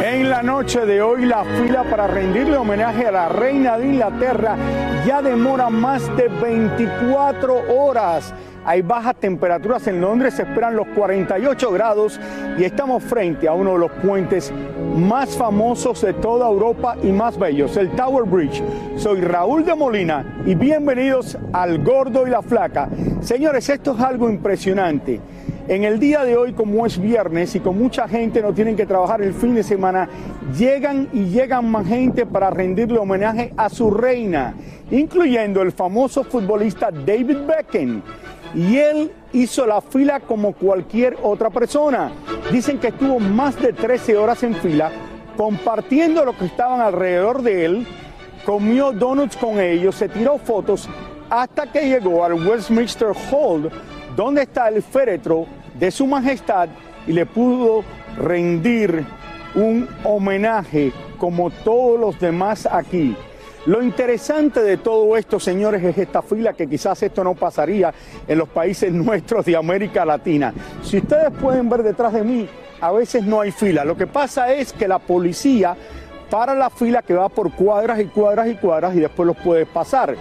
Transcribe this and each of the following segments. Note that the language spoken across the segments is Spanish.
En la noche de hoy la fila para rendirle homenaje a la reina de Inglaterra ya demora más de 24 horas. Hay bajas temperaturas en Londres, se esperan los 48 grados y estamos frente a uno de los puentes más famosos de toda Europa y más bellos, el Tower Bridge. Soy Raúl de Molina y bienvenidos al Gordo y la Flaca. Señores, esto es algo impresionante. En el día de hoy, como es viernes y con mucha gente no tienen que trabajar el fin de semana, llegan y llegan más gente para rendirle homenaje a su reina, incluyendo el famoso futbolista David Beckham. Y él hizo la fila como cualquier otra persona. Dicen que estuvo más de 13 horas en fila compartiendo lo que estaban alrededor de él, comió donuts con ellos, se tiró fotos hasta que llegó al Westminster Hall, donde está el féretro de su majestad y le pudo rendir un homenaje como todos los demás aquí. Lo interesante de todo esto, señores, es esta fila que quizás esto no pasaría en los países nuestros de América Latina. Si ustedes pueden ver detrás de mí, a veces no hay fila. Lo que pasa es que la policía para la fila que va por cuadras y cuadras y cuadras y después los puede pasar.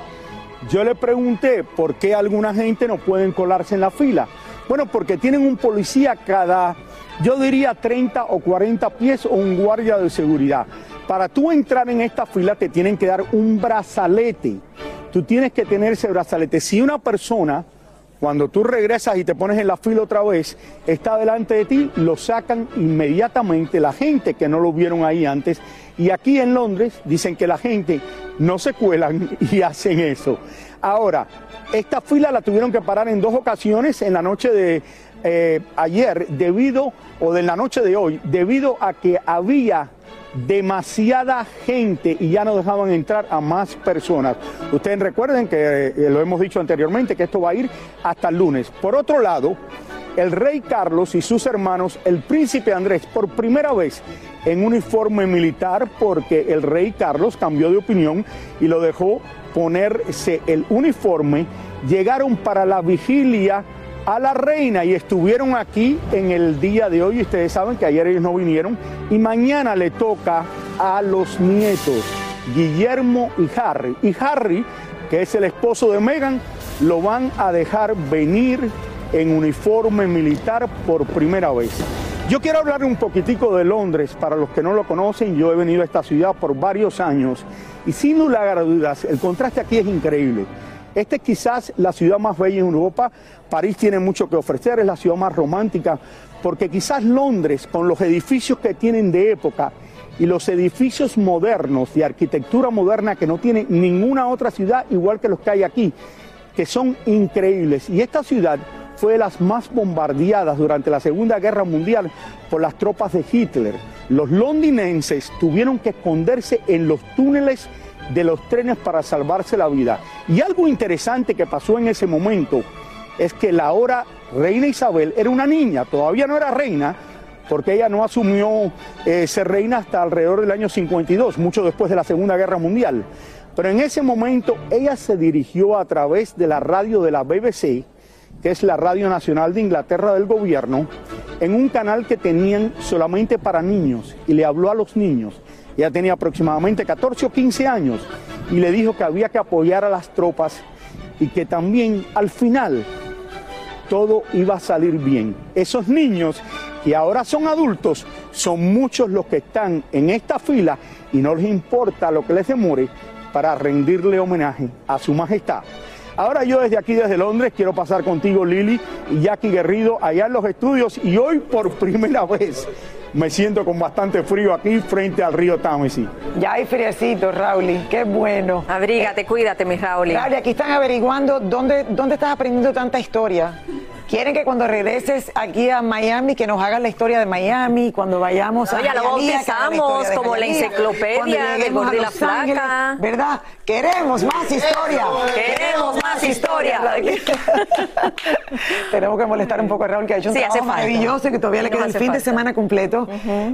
Yo le pregunté por qué alguna gente no pueden colarse en la fila. Bueno, porque tienen un policía cada, yo diría 30 o 40 pies o un guardia de seguridad. Para tú entrar en esta fila te tienen que dar un brazalete. Tú tienes que tener ese brazalete. Si una persona, cuando tú regresas y te pones en la fila otra vez, está delante de ti, lo sacan inmediatamente la gente que no lo vieron ahí antes. Y aquí en Londres dicen que la gente no se cuelan y hacen eso. Ahora, esta fila la tuvieron que parar en dos ocasiones en la noche de eh, ayer, debido, o de la noche de hoy, debido a que había demasiada gente y ya no dejaban entrar a más personas. Ustedes recuerden que eh, lo hemos dicho anteriormente que esto va a ir hasta el lunes. Por otro lado, el rey Carlos y sus hermanos, el príncipe Andrés, por primera vez en uniforme militar, porque el rey Carlos cambió de opinión y lo dejó ponerse el uniforme, llegaron para la vigilia a la reina y estuvieron aquí en el día de hoy. Ustedes saben que ayer ellos no vinieron y mañana le toca a los nietos, Guillermo y Harry. Y Harry, que es el esposo de Meghan, lo van a dejar venir en uniforme militar por primera vez. Yo quiero hablar un poquitico de Londres, para los que no lo conocen, yo he venido a esta ciudad por varios años y sin lugar a dudas, el contraste aquí es increíble. Esta es quizás la ciudad más bella en Europa. París tiene mucho que ofrecer, es la ciudad más romántica, porque quizás Londres, con los edificios que tienen de época y los edificios modernos de arquitectura moderna que no tiene ninguna otra ciudad igual que los que hay aquí, que son increíbles. Y esta ciudad fue de las más bombardeadas durante la Segunda Guerra Mundial por las tropas de Hitler. Los londinenses tuvieron que esconderse en los túneles de los trenes para salvarse la vida. Y algo interesante que pasó en ese momento es que la ahora reina Isabel era una niña, todavía no era reina, porque ella no asumió eh, ser reina hasta alrededor del año 52, mucho después de la Segunda Guerra Mundial. Pero en ese momento ella se dirigió a través de la radio de la BBC, que es la Radio Nacional de Inglaterra del gobierno, en un canal que tenían solamente para niños y le habló a los niños. Ella tenía aproximadamente 14 o 15 años y le dijo que había que apoyar a las tropas y que también al final todo iba a salir bien. Esos niños que ahora son adultos son muchos los que están en esta fila y no les importa lo que les demore para rendirle homenaje a su majestad. Ahora yo desde aquí, desde Londres, quiero pasar contigo, Lili y Jackie Guerrido, allá en los estudios y hoy por primera vez me siento con bastante frío aquí frente al río Támesis. Ya hay friecito, Rauli, qué bueno. Abrígate, cuídate, mi Rauli. Rauli, aquí están averiguando dónde, dónde estás aprendiendo tanta historia. Quieren que cuando regreses aquí a Miami, que nos hagas la historia de Miami, cuando vayamos No, a ya lo haga la bautizamos de como la enciclopedia y a la Ángeles, Flaca. ¿Verdad? Queremos más historia. Queremos más historia. Tenemos que molestar un poco a Raúl, que ha hecho un Sí, trabajo maravilloso y que todavía le queda el fin de semana completo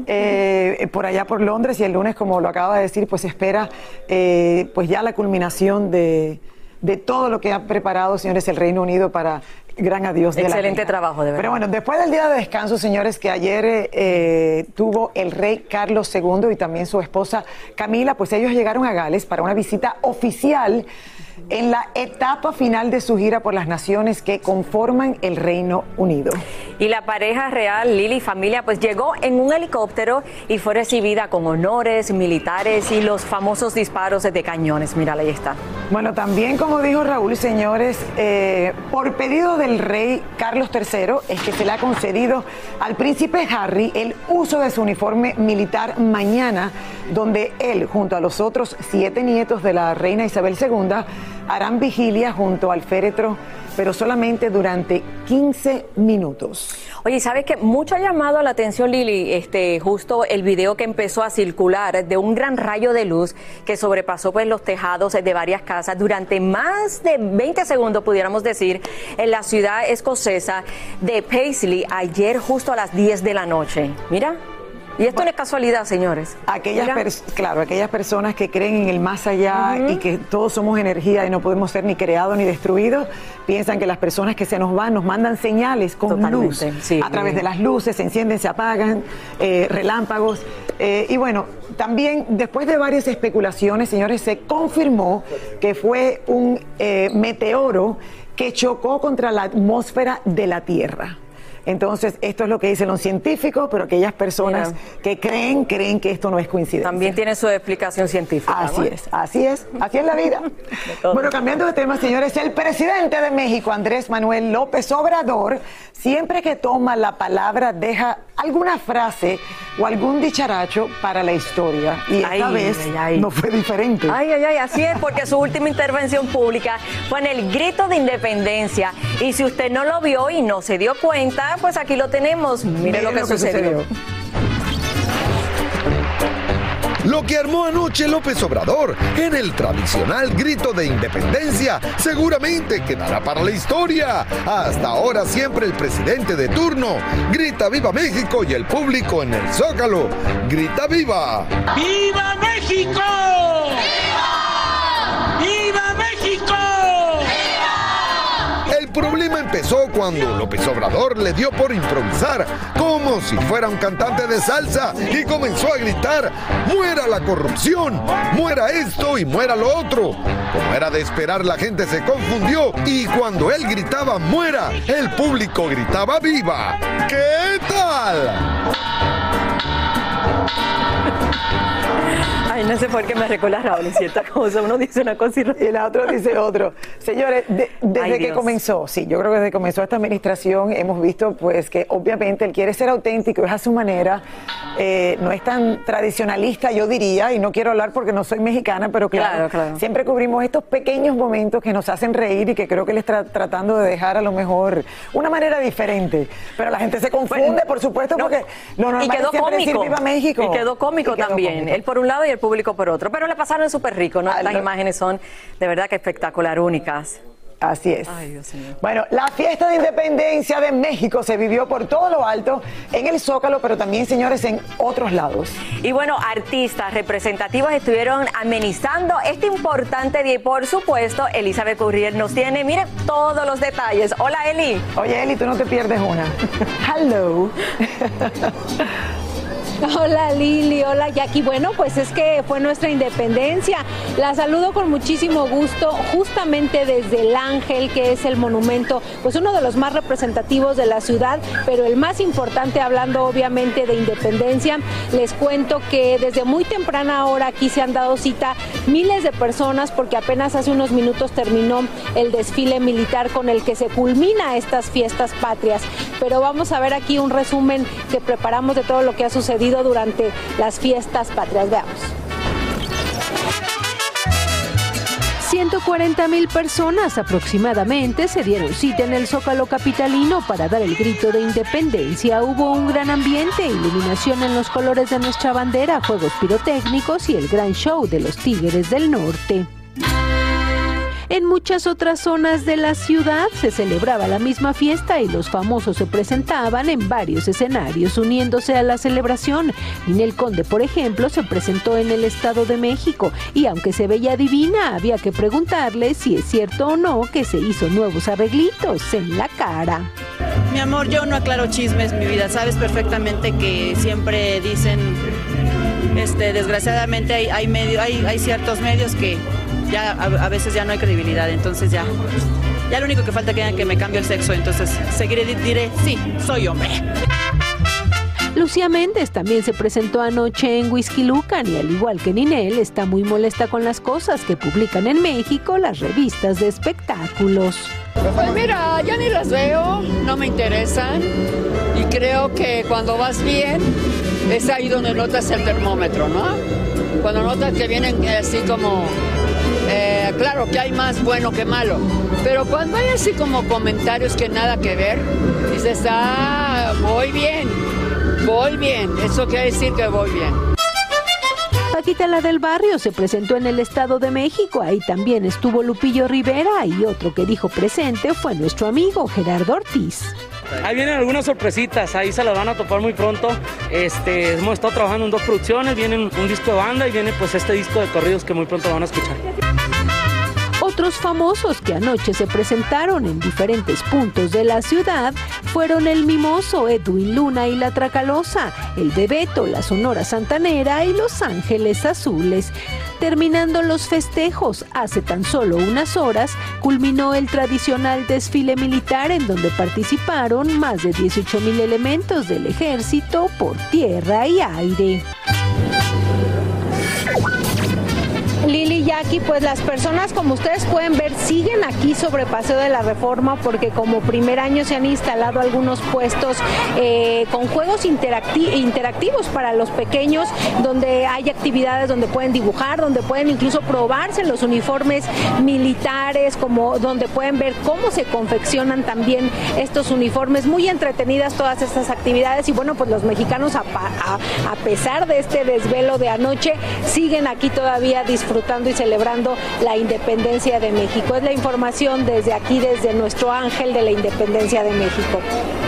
eh, por allá por Londres y el lunes, como lo acaba de decir, pues espera eh, pues ya la culminación de, de todo lo que ha preparado, señores, el Reino Unido para gran adiós de la Excelente trabajo, de verdad. Pero bueno, después del día de descanso, señores, que ayer eh, eh, tuvo el rey Carlos II y también su esposa Camila, pues ellos llegaron a Gales para una visita oficial en la etapa final de su gira por las naciones que conforman el Reino Unido. Y la pareja real, Lili y familia, pues llegó en un helicóptero y fue recibida con honores militares y los famosos disparos de cañones. Mírala, ahí está. Bueno, también como dijo Raúl, señores, eh, por pedido del rey Carlos III es que se le ha concedido al príncipe Harry el uso de su uniforme militar mañana, donde él, junto a los otros siete nietos de la reina Isabel II, harán vigilia junto al féretro, pero solamente durante 15 minutos. Oye, ¿sabes qué? Mucho ha llamado la atención, Lili, este, justo el video que empezó a circular de un gran rayo de luz que sobrepasó pues, los tejados de varias casas durante más de 20 segundos, pudiéramos decir, en la ciudad escocesa de Paisley ayer justo a las 10 de la noche. Mira. Y esto no es casualidad, señores. Aquellas, claro, aquellas personas que creen en el más allá y que todos somos energía y no podemos ser ni creados ni destruidos, piensan que las personas que se nos van nos mandan señales con Totalmente, luz. sí. A través de las luces, se encienden, se apagan, eh, relámpagos. Eh, y bueno, también después de varias especulaciones, señores, se confirmó que fue un eh, meteoro que chocó contra la atmósfera de la Tierra. Entonces, esto es lo que dicen los científicos, pero aquellas personas Mira. que creen, creen que esto no es coincidencia. También tiene su explicación científica. Así ¿no? es, así es, así es la vida. bueno, cambiando de tema, señores, el presidente de México, Andrés Manuel López Obrador, siempre que toma la palabra deja alguna frase o algún dicharacho para la historia. Y esta Ay, vez ay, ay. no fue diferente. Ay, ay, ay, así es, porque su última intervención pública fue en el grito de independencia. Y si usted no lo vio y no se dio cuenta, pues aquí lo tenemos. Mire, lo que, sucedió. Lo que armó anoche López Obrador en el tradicional grito de independencia seguramente quedará para la historia. Hasta ahora siempre el presidente de turno grita viva México y el público en el zócalo grita viva. ¡Viva México! ¡Viva! Problema empezó cuando López Obrador le dio por improvisar como si fuera un cantante de salsa y comenzó a gritar, muera la corrupción, muera esto y muera lo otro. Como era de esperar, la gente se confundió y cuando él gritaba muera, el público gritaba viva. ¿Qué tal? Ay, no sé por qué me recuerda Raúl, cierta cosa. Uno dice una cosa y, el otro dice otro. Señores, desde que comenzó, sí, yo creo que desde que comenzó esta administración hemos visto pues que obviamente él quiere ser auténtico, es a su manera, eh, no es tan tradicionalista, yo diría, y no quiero hablar porque no soy mexicana, pero claro, siempre cubrimos estos pequeños momentos que nos hacen reír y que creo que él está tratando de dejar a lo mejor una manera diferente. Pero la gente se confunde, por supuesto, porque lo normal y quedó es cómico. Viva México. Y quedó cómico también. Él por un lado y el público por otro. Pero le pasaron súper rico, ¿no? Ah, Las imágenes son de verdad que espectacular, únicas. Así es. Bueno, la fiesta de independencia de México se vivió por todo lo alto en el Zócalo, pero también, señores, en otros lados. Y bueno, artistas representativos estuvieron amenizando este importante día y, por supuesto, Elizabeth Currier nos tiene, mire, todos los detalles. Hola, Eli. Oye, Eli, tú no te pierdes una. Hello. Hola Lili, hola Jackie. Bueno, pues es que fue nuestra independencia. La saludo con muchísimo gusto, justamente desde el Ángel, que es el monumento, pues uno de los más representativos de la ciudad, pero el más importante, hablando obviamente de independencia. Les cuento que desde muy temprana hora aquí se han dado cita miles de personas, porque apenas hace unos minutos terminó el desfile militar con el que se culmina estas fiestas patrias. Pero vamos a ver aquí un resumen que preparamos de todo lo que ha sucedido durante las fiestas patrias. Veamos. 140 mil personas aproximadamente se dieron cita en el Zócalo Capitalino para dar el grito de independencia. Hubo un gran ambiente, iluminación en los colores de nuestra bandera, juegos pirotécnicos y el gran show de los Tigres del Norte. En muchas otras zonas de la ciudad se celebraba la misma fiesta y los famosos se presentaban en varios escenarios uniéndose a la celebración. Ninel Conde, por ejemplo, se presentó en el Estado de México y aunque se veía divina, había que preguntarle si es cierto o no que se hizo nuevos arreglitos en la cara. Mi amor, yo no aclaro chismes, mi vida. Sabes perfectamente que siempre dicen, este, desgraciadamente hay, medio, hay, hay ciertos medios que ya a, veces ya no hay credibilidad, entonces ya, ya lo único que falta es que me cambie el sexo, entonces seguiré, diré, sí, soy hombre. Lucía Méndez también se presentó anoche en Whisky Lucan y al igual que Ninel está muy molesta con las cosas que publican en México las revistas de espectáculos. Pues mira, ya ni las veo, no me interesan y creo que cuando vas bien es ahí donde notas el termómetro, ¿no? Cuando notas que vienen así como eh, claro que hay más bueno que malo, pero cuando hay así como comentarios que nada que ver, dices, ah, voy bien, voy bien, eso quiere decir que voy bien. Paquita la del barrio se presentó en el Estado de México, ahí también estuvo Lupillo Rivera y otro que dijo presente fue nuestro amigo Gerardo Ortiz. Ahí vienen algunas sorpresitas, ahí se las van a topar muy pronto. Este, hemos estado trabajando en dos producciones, viene un disco de banda y viene pues este disco de corridos que muy pronto van a escuchar. Otros famosos que anoche se presentaron en diferentes puntos de la ciudad fueron el Mimoso, Edwin Luna y la Tracalosa, el Bebeto, la Sonora Santanera y Los Ángeles Azules. Terminando los festejos, hace tan solo unas horas, culminó el tradicional desfile militar en donde participaron más de 18 mil elementos del ejército por tierra y aire. Jackie, pues las personas como ustedes pueden ver siguen aquí sobre Paseo de la Reforma porque como primer año se han instalado algunos puestos eh, con juegos interactivos para los pequeños donde hay actividades donde pueden dibujar, donde pueden incluso probarse los uniformes militares, como donde pueden ver cómo se confeccionan también estos uniformes, muy entretenidas todas estas actividades y bueno, pues los mexicanos a, pesar de este desvelo de anoche siguen aquí todavía disfrutando disfrutando y celebrando la independencia de México. Es la información desde aquí, desde nuestro ángel de la independencia de México.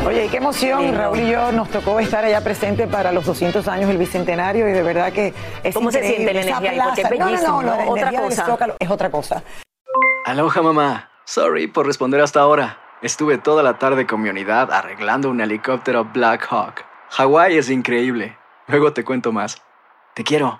Oye, qué emoción, Raúl y yo nos tocó estar allá presente para los 200 años del Bicentenario y de verdad que es ¿Cómo se siente la energía? Porque es bellísimo, no, no, no, otra cosa. es otra cosa. Aloha, mamá. Sorry por responder hasta ahora. Estuve toda la tarde con mi unidad arreglando un helicóptero Black Hawk. Hawái es increíble. Luego te cuento más. Te quiero.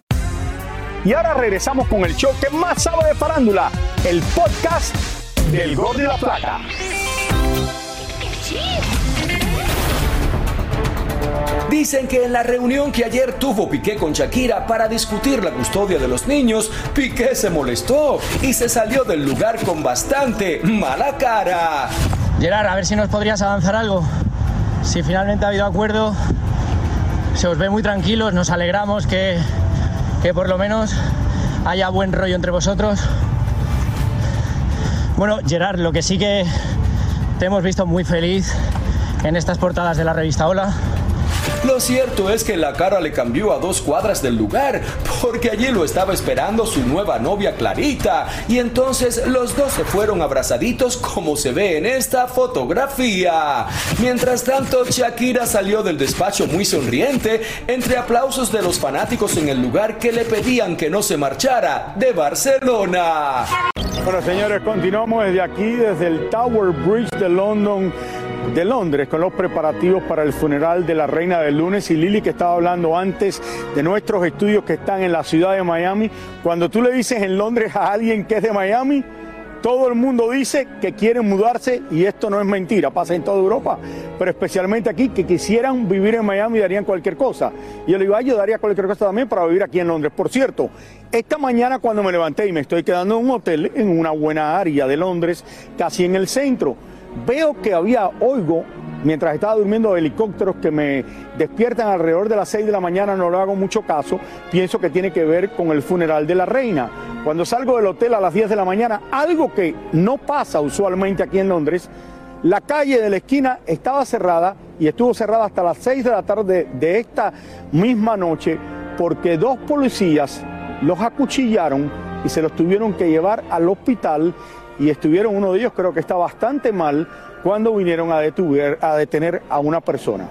Y ahora regresamos con el show que más sabe de farándula, el podcast del Gol de la Plata. Dicen que en la reunión que ayer tuvo Piqué con Shakira para discutir la custodia de los niños, Piqué se molestó y se salió del lugar con bastante mala cara. Gerard, a ver si nos podrías avanzar algo. Si finalmente ha habido acuerdo, se os ve muy tranquilos, nos alegramos que, que por lo menos haya buen rollo entre vosotros. Bueno, Gerard, lo que sí que te hemos visto muy feliz en estas portadas de la revista Hola. Lo cierto es que la cara le cambió a dos cuadras del lugar, porque allí lo estaba esperando su nueva novia Clarita, y entonces los dos se fueron abrazaditos como se ve en esta fotografía. Mientras tanto, Shakira salió del despacho muy sonriente, entre aplausos de los fanáticos en el lugar que le pedían que no se marchara de Barcelona. Bueno, señores, continuamos desde aquí, desde el Tower Bridge de London de Londres con los preparativos para el funeral de la reina del lunes y Lili que estaba hablando antes de nuestros estudios que están en la ciudad de Miami. Cuando tú le dices en Londres a alguien que es de Miami, todo el mundo dice que quieren mudarse y esto no es mentira, pasa en toda Europa, pero especialmente aquí, que quisieran vivir en Miami y darían cualquier cosa. Y yo le yo daría cualquier cosa también para vivir aquí en Londres. Por cierto, esta mañana cuando me levanté y me estoy quedando en un hotel en una buena área de Londres, casi en el centro, veo que había, oigo, mientras estaba durmiendo, helicópteros que me despiertan alrededor de las 6 de la mañana, no le hago mucho caso, pienso que tiene que ver con el funeral de la reina. Cuando salgo del hotel a las 10 de la mañana, algo que no pasa usualmente aquí en Londres, la calle de la esquina estaba cerrada y estuvo cerrada hasta las 6 de la tarde de esta misma noche porque dos policías los acuchillaron y se los tuvieron que llevar al hospital y estuvieron, uno de ellos creo que está bastante mal cuando vinieron a, detuver, a detener a una persona.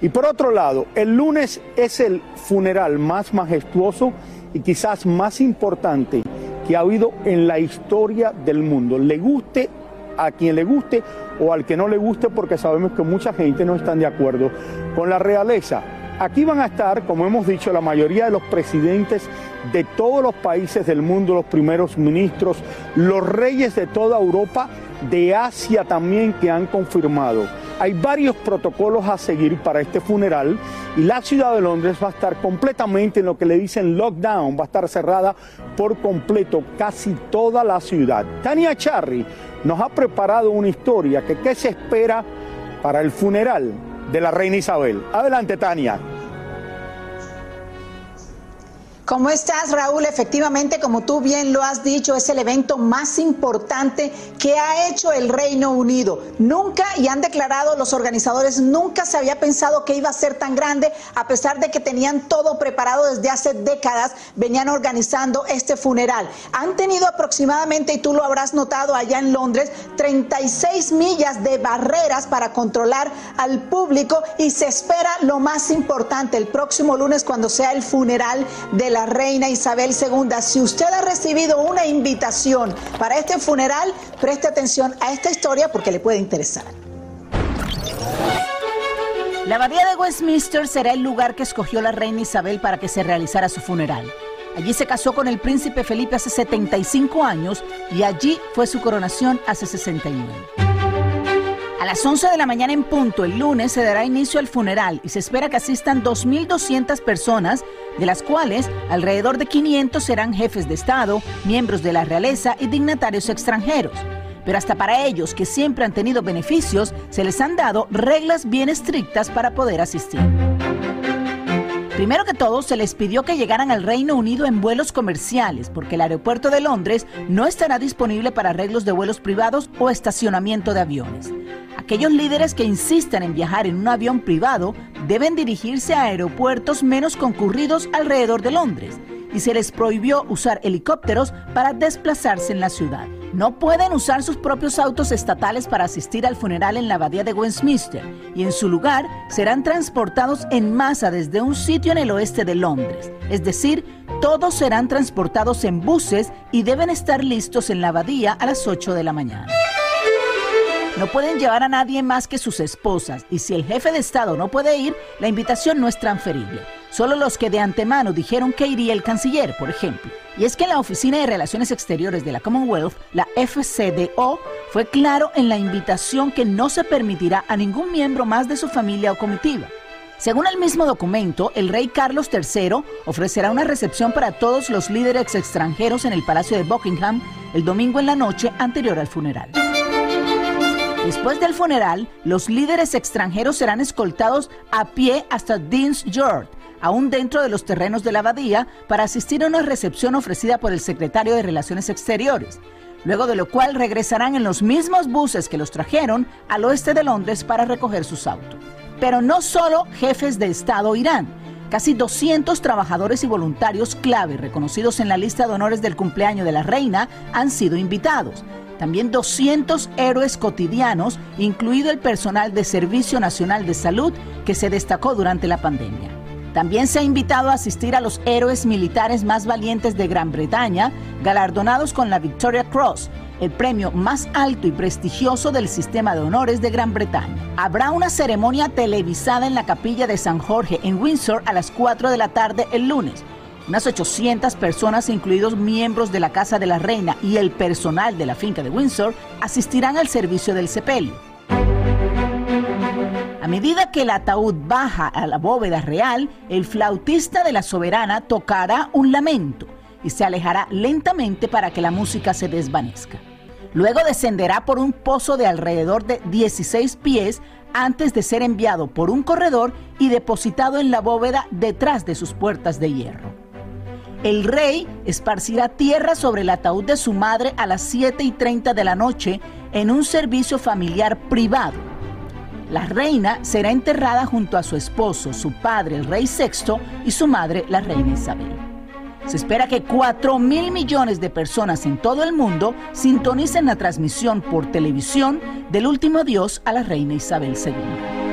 Y por otro lado, el lunes es el funeral más majestuoso y quizás más importante que ha habido en la historia del mundo. Le guste a quien le guste o al que no le guste porque sabemos que mucha gente no está de acuerdo con la realeza. Aquí van a estar, como hemos dicho, la mayoría de los presidentes de todos los países del mundo, los primeros ministros, los reyes de toda Europa, de Asia también que han confirmado. Hay varios protocolos a seguir para este funeral y la ciudad de Londres va a estar completamente en lo que le dicen lockdown, va a estar cerrada por completo casi toda la ciudad. Tania Charry nos ha preparado una historia que qué se espera para el funeral de la reina Isabel. Adelante, Tania. ¿Cómo estás, Raúl? Efectivamente, como tú bien lo has dicho, es el evento más importante que ha hecho el Reino Unido. Nunca, y han declarado los organizadores, nunca se había pensado que iba a ser tan grande, a pesar de que tenían todo preparado desde hace décadas, venían organizando este funeral. Han tenido aproximadamente, y tú lo habrás notado allá en Londres, 36 millas de barreras para controlar al público y se espera lo más importante el próximo lunes cuando sea el funeral de la reina Isabel II. Si usted ha recibido una invitación para este funeral, preste atención a esta historia porque le puede interesar. La abadía de Westminster será el lugar que escogió la reina Isabel para que se realizara su funeral. Allí se casó con el príncipe Felipe hace 75 años y allí fue su coronación hace 61. A las 11 de la mañana en punto, el lunes, se dará inicio al funeral y se espera que asistan 2.200 personas, de las cuales alrededor de 500 serán jefes de Estado, miembros de la realeza y dignatarios extranjeros. Pero hasta para ellos, que siempre han tenido beneficios, se les han dado reglas bien estrictas para poder asistir. Primero que todo, se les pidió que llegaran al Reino Unido en vuelos comerciales, porque el aeropuerto de Londres no estará disponible para arreglos de vuelos privados o estacionamiento de aviones. Aquellos líderes que insistan en viajar en un avión privado deben dirigirse a aeropuertos menos concurridos alrededor de Londres y se les prohibió usar helicópteros para desplazarse en la ciudad. No pueden usar sus propios autos estatales para asistir al funeral en la abadía de Westminster y en su lugar serán transportados en masa desde un sitio en el oeste de Londres. Es decir, todos serán transportados en buses y deben estar listos en la abadía a las 8 de la mañana. No pueden llevar a nadie más que sus esposas y si el jefe de Estado no puede ir, la invitación no es transferible. Solo los que de antemano dijeron que iría el canciller, por ejemplo. Y es que la Oficina de Relaciones Exteriores de la Commonwealth, la FCDO, fue claro en la invitación que no se permitirá a ningún miembro más de su familia o comitiva. Según el mismo documento, el rey Carlos III ofrecerá una recepción para todos los líderes extranjeros en el Palacio de Buckingham el domingo en la noche anterior al funeral. Después del funeral, los líderes extranjeros serán escoltados a pie hasta Dean's Yard, aún dentro de los terrenos de la abadía, para asistir a una recepción ofrecida por el secretario de Relaciones Exteriores, luego de lo cual regresarán en los mismos buses que los trajeron al oeste de Londres para recoger sus autos. Pero no solo jefes de Estado irán. Casi 200 trabajadores y voluntarios clave reconocidos en la lista de honores del cumpleaños de la reina han sido invitados. También 200 héroes cotidianos, incluido el personal de Servicio Nacional de Salud que se destacó durante la pandemia. También se ha invitado a asistir a los héroes militares más valientes de Gran Bretaña, galardonados con la Victoria Cross, el premio más alto y prestigioso del sistema de honores de Gran Bretaña. Habrá una ceremonia televisada en la capilla de San Jorge en Windsor a las 4 de la tarde el lunes. Unas 800 personas, incluidos miembros de la Casa de la Reina y el personal de la finca de Windsor, asistirán al servicio del sepelio. A medida que el ataúd baja a la bóveda real, el flautista de la soberana tocará un lamento y se alejará lentamente para que la música se desvanezca. Luego descenderá por un pozo de alrededor de 16 pies antes de ser enviado por un corredor y depositado en la bóveda detrás de sus puertas de hierro. El rey esparcirá tierra sobre el ataúd de su madre a las 7 y 30 de la noche en un servicio familiar privado. La reina será enterrada junto a su esposo, su padre, el rey Sexto, y su madre, la reina Isabel. Se espera que 4 mil millones de personas en todo el mundo sintonicen la transmisión por televisión del último adiós a la reina Isabel II.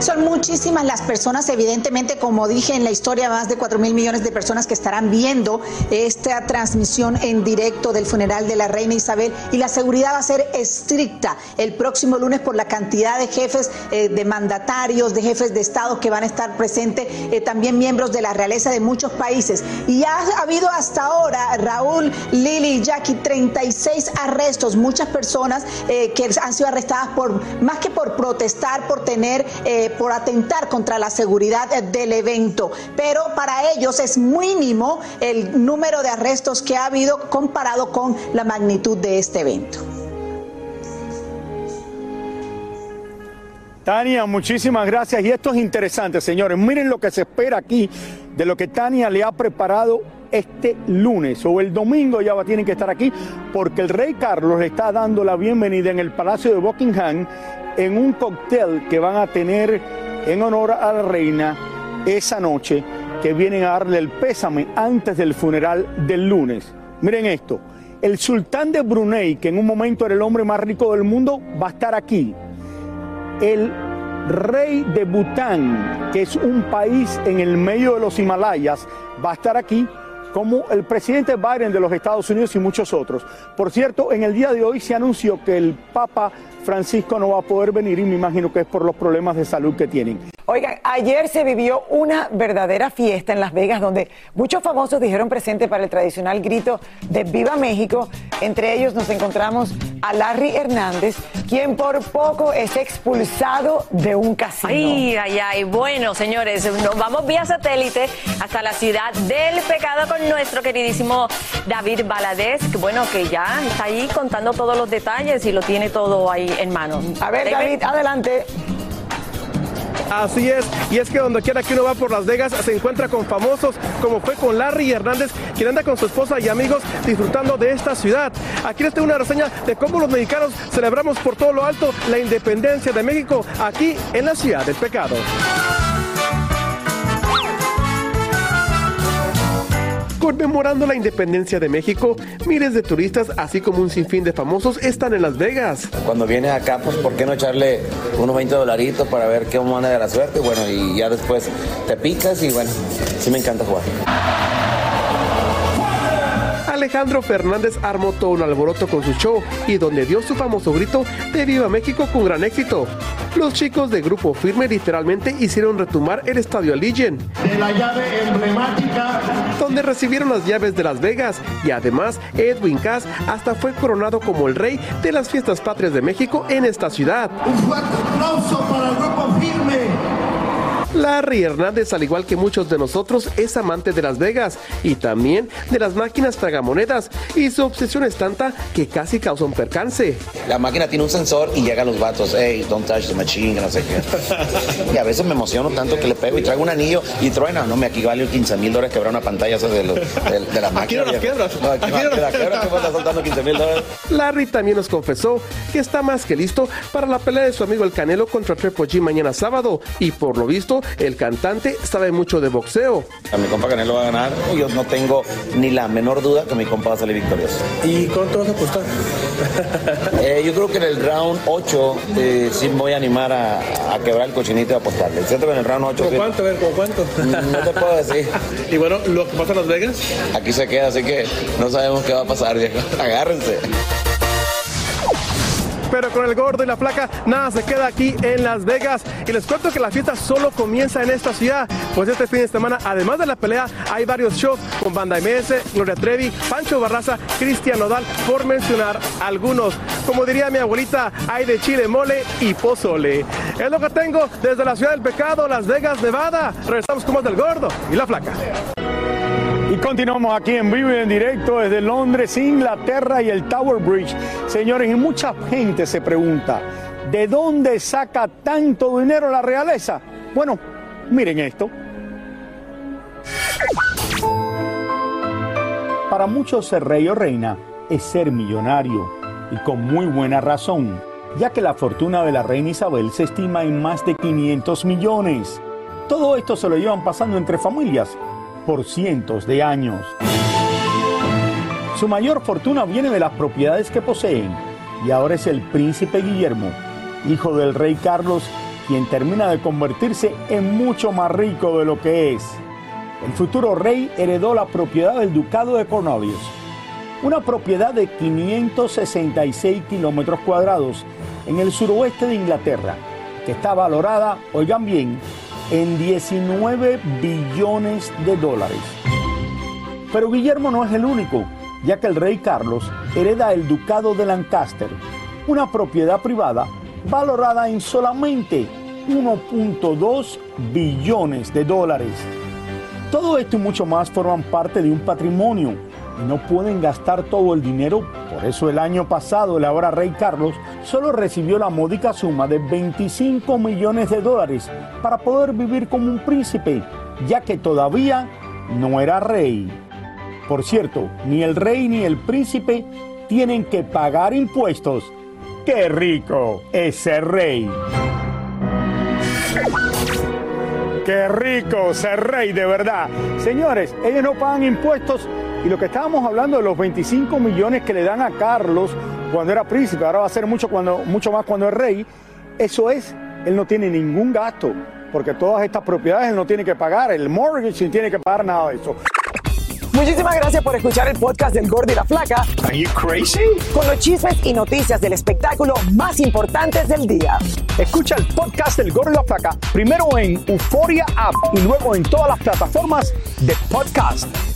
Son muchísimas las personas, evidentemente, como dije en la historia, más de 4 mil millones de personas que estarán viendo esta transmisión en directo del funeral de la reina Isabel y la seguridad va a ser estricta el próximo lunes por la cantidad de jefes eh, de mandatarios, de jefes de Estado que van a estar presentes, eh, también miembros de la realeza de muchos países. Y ha habido hasta ahora, Raúl, Lili, Jackie, 36 arrestos, muchas personas eh, que han sido arrestadas por, más que por protestar, por tener por atentar contra la seguridad del evento. Pero para ellos es mínimo el número de arrestos que ha habido comparado con la magnitud de este evento. Tania, muchísimas gracias. Y esto es interesante, señores. Miren lo que se espera aquí de lo que Tania le ha preparado este lunes o el domingo ya va, tienen que estar aquí porque el rey Carlos le está dando la bienvenida en el Palacio de Buckingham en un cóctel que van a tener en honor a la reina esa noche que vienen a darle el pésame antes del funeral del lunes. Miren esto, el sultán de Brunei, que en un momento era el hombre más rico del mundo, va a estar aquí. El rey de Bután, que es un país en el medio de los Himalayas, va a estar aquí como el presidente Biden de los Estados Unidos y muchos otros. Por cierto, en el día de hoy se anunció que el Papa Francisco no va a poder venir y me imagino que es por los problemas de salud que tienen. Oigan, ayer se vivió una verdadera fiesta en Las Vegas donde muchos famosos dijeron presente para el tradicional grito de Viva México. Entre ellos nos encontramos a Larry Hernández, quien por poco es expulsado de un casino. Ay, ay, ay. Bueno, señores, nos vamos vía satélite hasta la ciudad del pecado con nuestro queridísimo David Baladés, que bueno, que ya está ahí contando todos los detalles y lo tiene todo ahí en mano. A ver, David, adelante. Así es, y es que donde quiera que uno va por Las Vegas se encuentra con famosos, como fue con Larry Hernández, quien anda con su esposa y amigos disfrutando de esta ciudad. Aquí les tengo una reseña de cómo los mexicanos celebramos por todo lo alto la independencia de México aquí en la ciudad del pecado. Conmemorando la independencia de México, miles de turistas, así como un sinfín de famosos, están en Las Vegas. Cuando vienes acá, pues, ¿por qué no echarle unos 20 dolaritos para ver qué anda de la suerte? Bueno, y ya después te picas y bueno, sí me encanta jugar. Alejandro Fernández armó todo un alboroto con su show y donde dio su famoso grito de Viva México con gran éxito. Los chicos de Grupo Firme literalmente hicieron retumbar el estadio Allegiant. De la llave emblemática. Donde recibieron las llaves de Las Vegas y además Edwin Cass hasta fue coronado como el rey de las fiestas patrias de México en esta ciudad. Un fuerte aplauso para el Grupo Firme. Larry Hernández, al igual que muchos de nosotros, es amante de Las Vegas y también de las máquinas tragamonedas. Y su obsesión es tanta que casi causa un percance. La máquina tiene un sensor y llega a los vatos, hey, don't touch the machine, no sé qué. y a veces me emociono tanto que le pego y traigo un anillo y truena. No, me aquí vale 15 mil dólares quebrar una pantalla de, los, de, de la máquina. Aquí no las quebras. No, aquí, Aquí no, no las quebras, que soltando 15 mil dólares. Larry también nos confesó que está más que listo para la pelea de su amigo el Canelo contra Triple G mañana sábado y por lo visto el cantante sabe mucho de boxeo. A mi compa Canelo va a ganar. Yo no tengo ni la menor duda que mi compa va a salir victorioso. ¿Y cuánto vas a apostar? Eh, yo creo que en el round 8 eh, sí me voy a animar a, a quebrar el cochinito y a apostarle. Siento que en el round 8 ¿Con sí- cuánto? A ver, ¿con cuánto? No te puedo decir. Y bueno, lo que pasa en Las Vegas. Aquí se queda, así que no sabemos qué va a pasar, viejo. Agárrense. Pero con el gordo y la placa, nada se queda aquí en Las Vegas. Y les cuento que la fiesta solo comienza en esta ciudad. Pues este fin de semana, además de la pelea, hay varios shows con Banda MS, Gloria Trevi, Pancho Barraza, Cristian Nodal, por mencionar algunos. Como diría mi abuelita, hay de chile mole y pozole. Es lo que tengo desde la ciudad del pecado, Las Vegas, Nevada. Regresamos con más del gordo y la placa. Continuamos aquí en vivo y en directo desde Londres, Inglaterra y el Tower Bridge. Señores, y mucha gente se pregunta, ¿de dónde saca tanto dinero la realeza? Bueno, miren esto. Para muchos ser rey o reina es ser millonario y con muy buena razón, ya que la fortuna de la reina Isabel se estima en más de 500 millones. Todo esto se lo llevan pasando entre familias por cientos de años. Su mayor fortuna viene de las propiedades que poseen y ahora es el príncipe Guillermo, hijo del rey Carlos, quien termina de convertirse en mucho más rico de lo que es. El futuro rey heredó la propiedad del ducado de Cornwallis, una propiedad de 566 kilómetros cuadrados en el suroeste de Inglaterra, que está valorada, oigan bien, en 19 billones de dólares. Pero Guillermo no es el único, ya que el rey Carlos hereda el ducado de Lancaster, una propiedad privada valorada en solamente 1.2 billones de dólares. Todo esto y mucho más forman parte de un patrimonio y no pueden gastar todo el dinero. Por eso el año pasado el ahora rey Carlos solo recibió la módica suma de 25 millones de dólares para poder vivir como un príncipe, ya que todavía no era rey. Por cierto, ni el rey ni el príncipe tienen que pagar impuestos. ¡Qué rico es ser rey! ¡Qué rico ser rey de verdad! Señores, ellos no pagan impuestos y lo que estábamos hablando de los 25 millones que le dan a Carlos cuando era príncipe, ahora va a ser mucho, cuando, mucho más cuando es rey, eso es, él no tiene ningún gasto, porque todas estas propiedades él no tiene que pagar, el mortgage ni tiene que pagar nada de eso. Muchísimas gracias por escuchar el podcast del Gordo y la Flaca. Are you crazy? Con los chismes y noticias del espectáculo más importantes del día. Escucha el podcast del Gordo y la Flaca primero en Euforia App y luego en todas las plataformas de podcast.